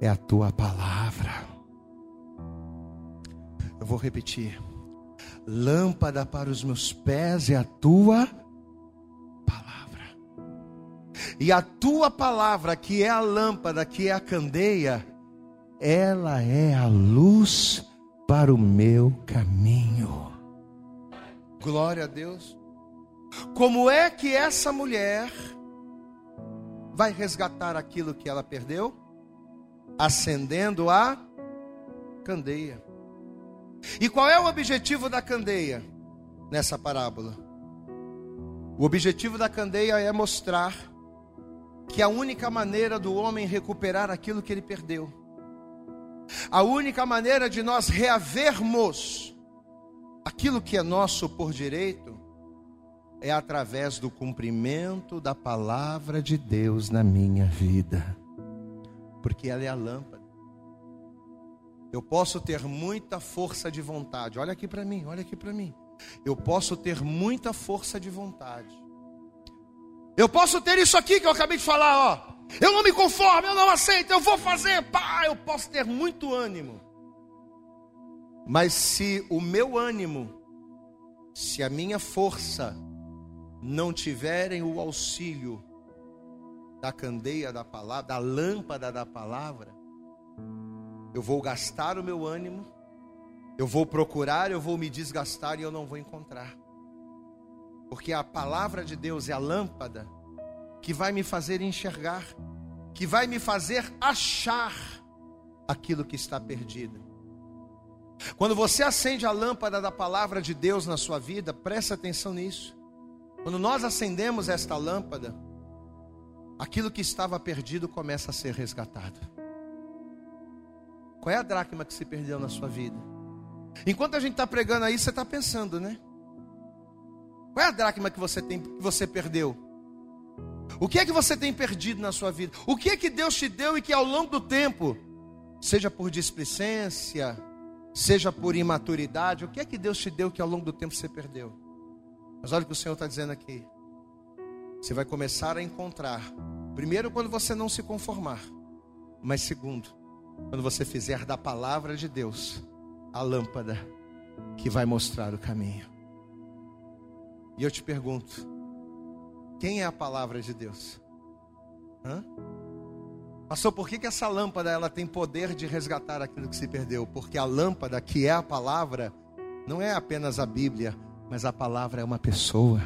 é a tua palavra. Eu vou repetir. Lâmpada para os meus pés é a tua palavra. E a tua palavra, que é a lâmpada, que é a candeia, ela é a luz para o meu caminho. Glória a Deus. Como é que essa mulher vai resgatar aquilo que ela perdeu? Acendendo a candeia. E qual é o objetivo da candeia nessa parábola? O objetivo da candeia é mostrar que a única maneira do homem recuperar aquilo que ele perdeu, a única maneira de nós reavermos aquilo que é nosso por direito, é através do cumprimento da palavra de Deus na minha vida, porque ela é a lâmpada. Eu posso ter muita força de vontade. Olha aqui para mim, olha aqui para mim. Eu posso ter muita força de vontade. Eu posso ter isso aqui que eu acabei de falar, ó. Eu não me conformo, eu não aceito, eu vou fazer. Pá, eu posso ter muito ânimo. Mas se o meu ânimo, se a minha força não tiverem o auxílio da candeia da palavra, da lâmpada da palavra, eu vou gastar o meu ânimo, eu vou procurar, eu vou me desgastar e eu não vou encontrar. Porque a palavra de Deus é a lâmpada que vai me fazer enxergar, que vai me fazer achar aquilo que está perdido. Quando você acende a lâmpada da palavra de Deus na sua vida, preste atenção nisso. Quando nós acendemos esta lâmpada, aquilo que estava perdido começa a ser resgatado. Qual é a dracma que se perdeu na sua vida? Enquanto a gente está pregando aí, você está pensando, né? Qual é a dracma que você tem, que você perdeu? O que é que você tem perdido na sua vida? O que é que Deus te deu e que ao longo do tempo, seja por displicência, seja por imaturidade, o que é que Deus te deu que ao longo do tempo você perdeu? Mas olha o que o Senhor está dizendo aqui. Você vai começar a encontrar, primeiro, quando você não se conformar, mas segundo, quando você fizer da palavra de Deus a lâmpada que vai mostrar o caminho. E eu te pergunto: quem é a palavra de Deus? Hã? Pastor, por que, que essa lâmpada ela tem poder de resgatar aquilo que se perdeu? Porque a lâmpada, que é a palavra, não é apenas a Bíblia, mas a palavra é uma pessoa.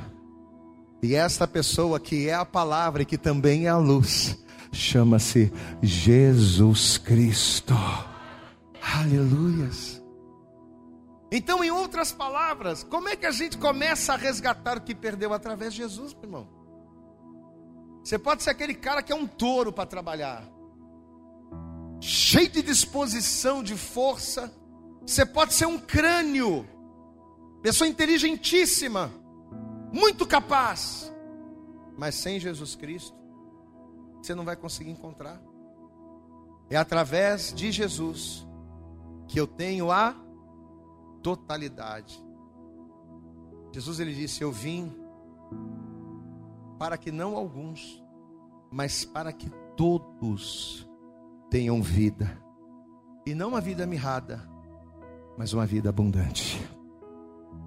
E esta pessoa que é a palavra e que também é a luz, chama-se Jesus Cristo. Aleluias. Então, em outras palavras, como é que a gente começa a resgatar o que perdeu através de Jesus, meu irmão? Você pode ser aquele cara que é um touro para trabalhar, cheio de disposição, de força. Você pode ser um crânio, pessoa inteligentíssima, muito capaz, mas sem Jesus Cristo, você não vai conseguir encontrar. É através de Jesus que eu tenho a totalidade. Jesus ele disse: Eu vim para que não alguns, mas para que todos tenham vida, e não uma vida mirrada, mas uma vida abundante.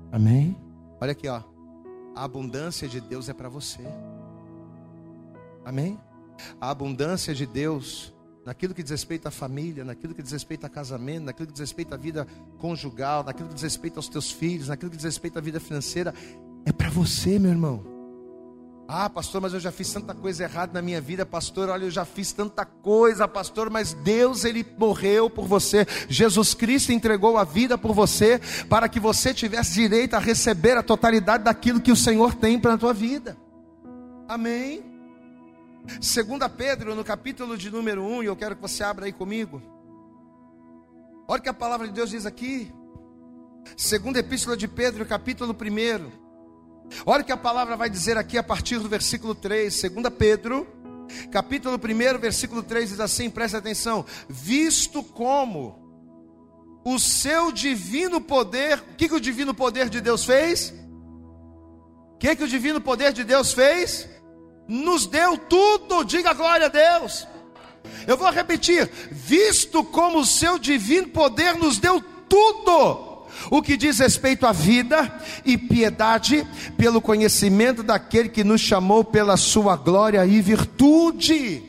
Amém? Olha aqui, ó. A abundância de Deus é para você. Amém? A abundância de Deus naquilo que diz respeito à família, naquilo que diz respeito a casamento, naquilo que diz respeito à vida conjugal, naquilo que diz respeito aos teus filhos, naquilo que diz respeito à vida financeira, é para você, meu irmão. Ah, pastor, mas eu já fiz tanta coisa errada na minha vida, pastor. Olha, eu já fiz tanta coisa, pastor, mas Deus, Ele morreu por você. Jesus Cristo entregou a vida por você, para que você tivesse direito a receber a totalidade daquilo que o Senhor tem para a tua vida. Amém. Segunda Pedro, no capítulo de número 1, e eu quero que você abra aí comigo. Olha o que a palavra de Deus diz aqui. Segunda Epístola de Pedro, capítulo 1. Olha o que a palavra vai dizer aqui a partir do versículo 3. Segunda Pedro, capítulo 1, versículo 3 diz assim, presta atenção: "Visto como o seu divino poder, o que, que o divino poder de Deus fez? O que, que o divino poder de Deus fez? Nos deu tudo, diga glória a Deus. Eu vou repetir: visto como o seu divino poder nos deu tudo, o que diz respeito à vida e piedade, pelo conhecimento daquele que nos chamou pela sua glória e virtude.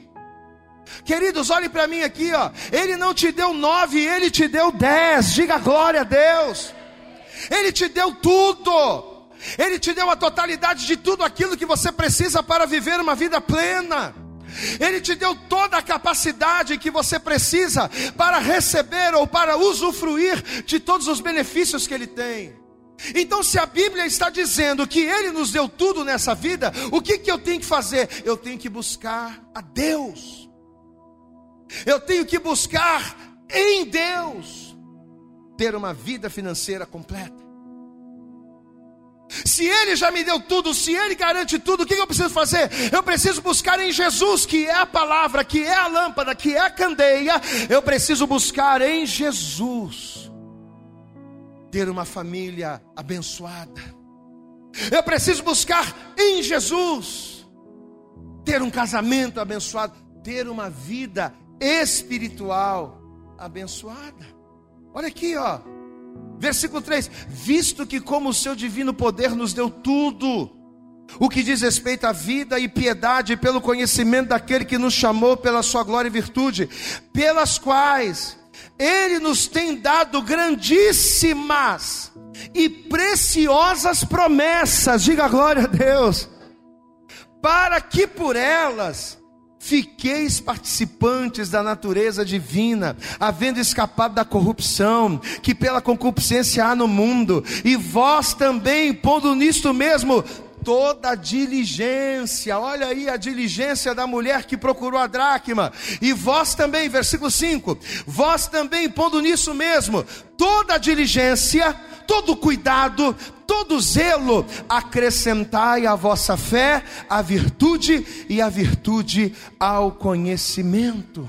Queridos, olhem para mim aqui, ó. Ele não te deu nove, ele te deu dez. Diga glória a Deus. Ele te deu tudo. Ele te deu a totalidade de tudo aquilo que você precisa para viver uma vida plena. Ele te deu toda a capacidade que você precisa para receber ou para usufruir de todos os benefícios que Ele tem. Então, se a Bíblia está dizendo que Ele nos deu tudo nessa vida, o que, que eu tenho que fazer? Eu tenho que buscar a Deus, eu tenho que buscar em Deus ter uma vida financeira completa. Se Ele já me deu tudo, se Ele garante tudo, o que eu preciso fazer? Eu preciso buscar em Jesus, que é a palavra, que é a lâmpada, que é a candeia. Eu preciso buscar em Jesus ter uma família abençoada. Eu preciso buscar em Jesus ter um casamento abençoado, ter uma vida espiritual abençoada. Olha aqui, ó. Versículo 3: Visto que, como o seu divino poder nos deu tudo, o que diz respeito à vida e piedade, pelo conhecimento daquele que nos chamou pela sua glória e virtude, pelas quais ele nos tem dado grandíssimas e preciosas promessas, diga glória a Deus, para que por elas Fiqueis participantes da natureza divina, havendo escapado da corrupção que pela concupiscência há no mundo, e vós também, pondo nisto mesmo toda a diligência, olha aí a diligência da mulher que procurou a dracma, e vós também, versículo 5: vós também, pondo nisso mesmo, toda a diligência, todo cuidado, todo zelo, acrescentai à vossa fé a virtude e a virtude ao conhecimento.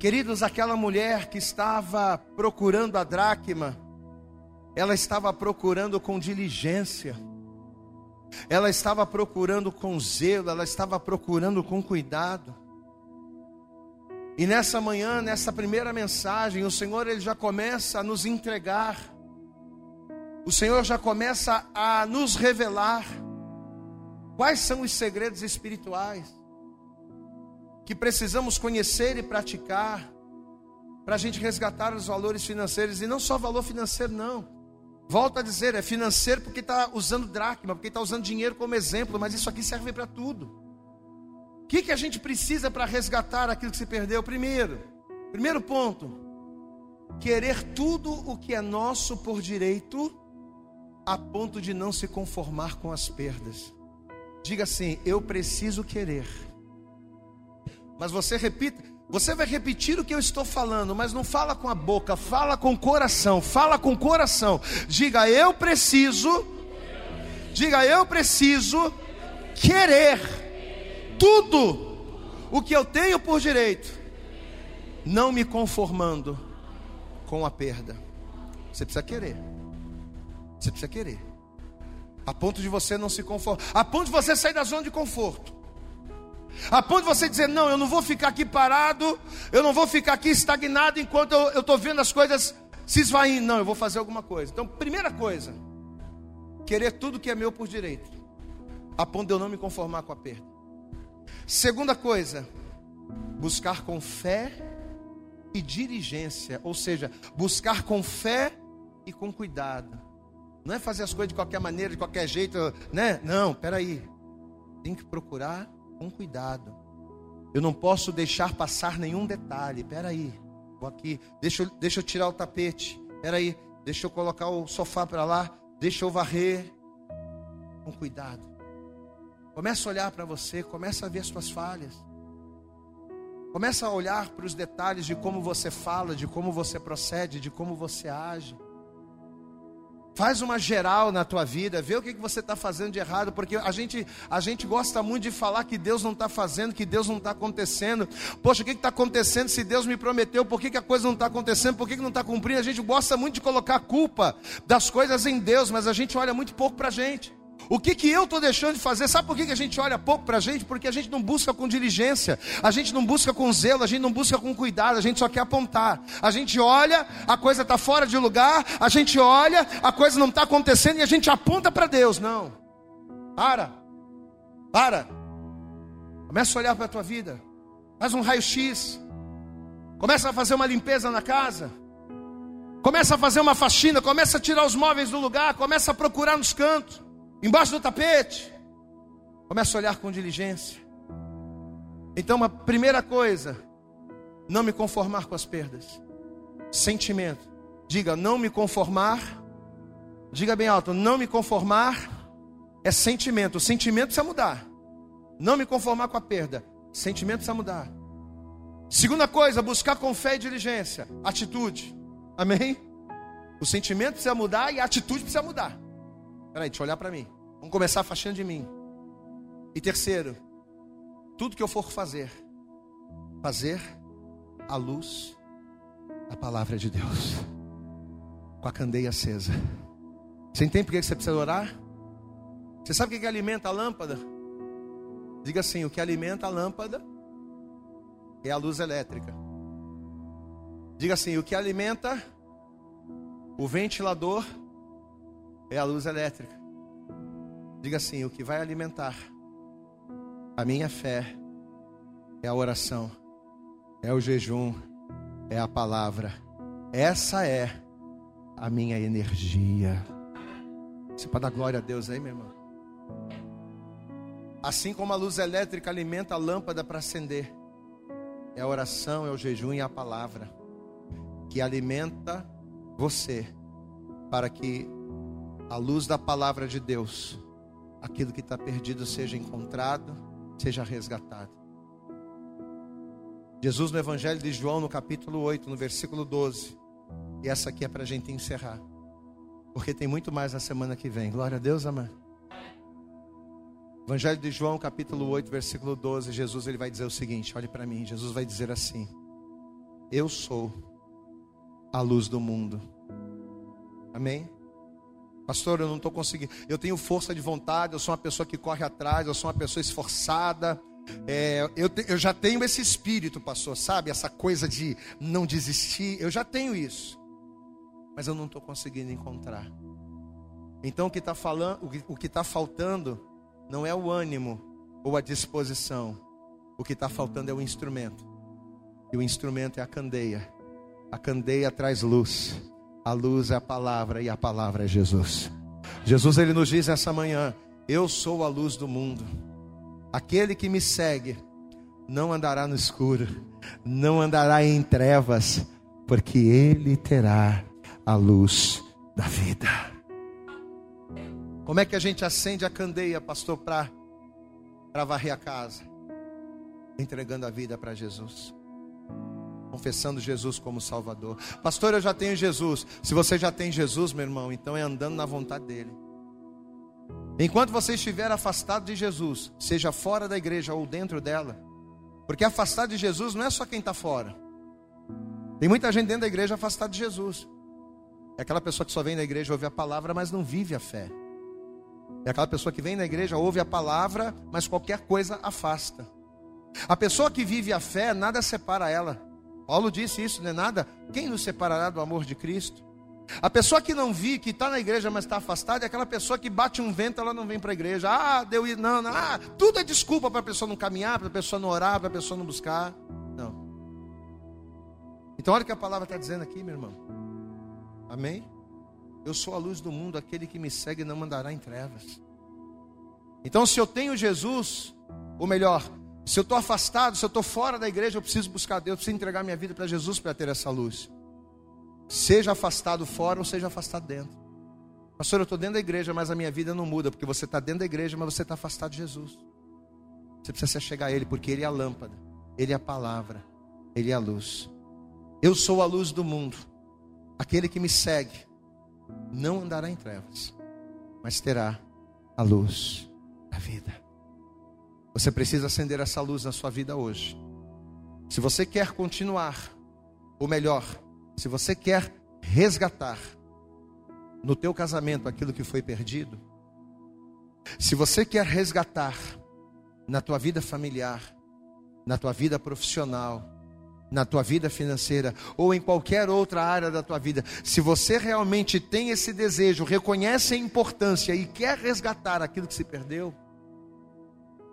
Queridos, aquela mulher que estava procurando a dracma, ela estava procurando com diligência, ela estava procurando com zelo, ela estava procurando com cuidado. E nessa manhã, nessa primeira mensagem, o Senhor ele já começa a nos entregar. O Senhor já começa a nos revelar quais são os segredos espirituais que precisamos conhecer e praticar para a gente resgatar os valores financeiros e não só valor financeiro não. Volto a dizer, é financeiro porque está usando dracma, porque está usando dinheiro como exemplo, mas isso aqui serve para tudo. Que, que a gente precisa para resgatar aquilo que se perdeu? Primeiro, primeiro ponto, querer tudo o que é nosso por direito, a ponto de não se conformar com as perdas. Diga assim: eu preciso querer. Mas você repita, você vai repetir o que eu estou falando, mas não fala com a boca, fala com o coração, fala com o coração. Diga, eu preciso, diga, eu preciso querer tudo o que eu tenho por direito, não me conformando com a perda. Você precisa querer. Você precisa querer. A ponto de você não se conformar, a ponto de você sair da zona de conforto. A ponto de você dizer, não, eu não vou ficar aqui parado, eu não vou ficar aqui estagnado enquanto eu estou vendo as coisas se esvaindo. Não, eu vou fazer alguma coisa. Então, primeira coisa, querer tudo que é meu por direito, a ponto de eu não me conformar com a perda. Segunda coisa, buscar com fé e diligência, ou seja, buscar com fé e com cuidado. Não é fazer as coisas de qualquer maneira, de qualquer jeito, né? Não, peraí. Tem que procurar com cuidado. Eu não posso deixar passar nenhum detalhe. Peraí, vou aqui. Deixa deixa eu tirar o tapete. Peraí, deixa eu colocar o sofá para lá. Deixa eu varrer. Com cuidado. Começa a olhar para você, começa a ver suas falhas. Começa a olhar para os detalhes de como você fala, de como você procede, de como você age. Faz uma geral na tua vida, vê o que, que você está fazendo de errado, porque a gente, a gente gosta muito de falar que Deus não está fazendo, que Deus não está acontecendo. Poxa, o que está acontecendo se Deus me prometeu? Por que, que a coisa não está acontecendo? Por que, que não está cumprindo? A gente gosta muito de colocar a culpa das coisas em Deus, mas a gente olha muito pouco para a gente. O que, que eu estou deixando de fazer? Sabe por que, que a gente olha pouco para a gente? Porque a gente não busca com diligência, a gente não busca com zelo, a gente não busca com cuidado, a gente só quer apontar. A gente olha, a coisa está fora de lugar, a gente olha, a coisa não está acontecendo e a gente aponta para Deus. Não. Para. Para. Começa a olhar para a tua vida. Faz um raio-x. Começa a fazer uma limpeza na casa. Começa a fazer uma faxina, começa a tirar os móveis do lugar, começa a procurar nos cantos embaixo do tapete. Começa a olhar com diligência. Então, uma primeira coisa, não me conformar com as perdas. Sentimento. Diga, não me conformar. Diga bem alto, não me conformar é sentimento. O sentimento precisa mudar. Não me conformar com a perda. Sentimento precisa mudar. Segunda coisa, buscar com fé e diligência. Atitude. Amém? O sentimento precisa mudar e a atitude precisa mudar. Peraí, deixa eu olhar para mim. Vamos começar a faxina de mim. E terceiro, tudo que eu for fazer, fazer a luz da palavra de Deus, com a candeia acesa. Você entende por que você precisa orar? Você sabe o que alimenta a lâmpada? Diga assim: o que alimenta a lâmpada é a luz elétrica. Diga assim: o que alimenta o ventilador é a luz elétrica. Diga assim: o que vai alimentar a minha fé é a oração, é o jejum, é a palavra. Essa é a minha energia. Você pode dar glória a Deus aí, meu irmão? Assim como a luz elétrica alimenta a lâmpada para acender, é a oração, é o jejum e a palavra que alimenta você para que a luz da palavra de Deus, aquilo que está perdido seja encontrado, seja resgatado. Jesus no Evangelho de João, no capítulo 8, no versículo 12. E essa aqui é para a gente encerrar. Porque tem muito mais na semana que vem. Glória a Deus, amém. Evangelho de João, capítulo 8, versículo 12. Jesus ele vai dizer o seguinte: olhe para mim. Jesus vai dizer assim: Eu sou a luz do mundo. Amém? Pastor, eu não estou conseguindo. Eu tenho força de vontade, eu sou uma pessoa que corre atrás, eu sou uma pessoa esforçada, É, eu, te, eu já tenho esse espírito, pastor, sabe? Essa coisa de não desistir. Eu já tenho isso. Mas eu não estou conseguindo encontrar. Então o que está falando, o que está faltando não é o ânimo ou a disposição. O que está faltando é o instrumento. E o instrumento é a candeia. A candeia traz luz. A luz é a palavra e a palavra é Jesus. Jesus ele nos diz essa manhã: Eu sou a luz do mundo. Aquele que me segue não andará no escuro, não andará em trevas, porque ele terá a luz da vida. Como é que a gente acende a candeia, pastor, para varrer a casa? Entregando a vida para Jesus. Confessando Jesus como Salvador. Pastor, eu já tenho Jesus. Se você já tem Jesus, meu irmão, então é andando na vontade dEle. Enquanto você estiver afastado de Jesus, seja fora da igreja ou dentro dela, porque afastado de Jesus não é só quem está fora. Tem muita gente dentro da igreja afastada de Jesus. É aquela pessoa que só vem na igreja ouve a palavra, mas não vive a fé. É aquela pessoa que vem na igreja, ouve a palavra, mas qualquer coisa afasta. A pessoa que vive a fé, nada separa ela. Paulo disse isso, não é nada? Quem nos separará do amor de Cristo? A pessoa que não vi, que está na igreja, mas está afastada, é aquela pessoa que bate um vento, ela não vem para a igreja. Ah, deu não, não, ah, tudo é desculpa para a pessoa não caminhar, para a pessoa não orar, para a pessoa não buscar. Não. Então olha o que a palavra está dizendo aqui, meu irmão. Amém? Eu sou a luz do mundo, aquele que me segue não mandará em trevas. Então, se eu tenho Jesus, ou melhor, se eu estou afastado, se eu estou fora da igreja, eu preciso buscar Deus, eu preciso entregar minha vida para Jesus para ter essa luz. Seja afastado fora ou seja afastado dentro. Pastor, eu estou dentro da igreja, mas a minha vida não muda, porque você está dentro da igreja, mas você está afastado de Jesus. Você precisa se chegar a Ele, porque Ele é a lâmpada, Ele é a palavra, Ele é a luz. Eu sou a luz do mundo. Aquele que me segue não andará em trevas, mas terá a luz da vida. Você precisa acender essa luz na sua vida hoje. Se você quer continuar, ou melhor, se você quer resgatar no teu casamento aquilo que foi perdido, se você quer resgatar na tua vida familiar, na tua vida profissional, na tua vida financeira ou em qualquer outra área da tua vida, se você realmente tem esse desejo, reconhece a importância e quer resgatar aquilo que se perdeu,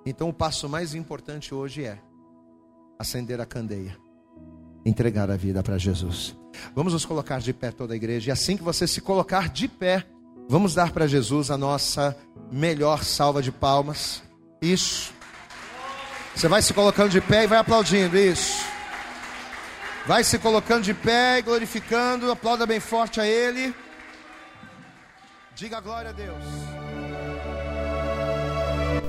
então o passo mais importante hoje é acender a candeia, entregar a vida para Jesus. Vamos nos colocar de pé toda a igreja, e assim que você se colocar de pé, vamos dar para Jesus a nossa melhor salva de palmas. Isso. Você vai se colocando de pé e vai aplaudindo, isso. Vai se colocando de pé e glorificando, aplauda bem forte a Ele. Diga glória a Deus.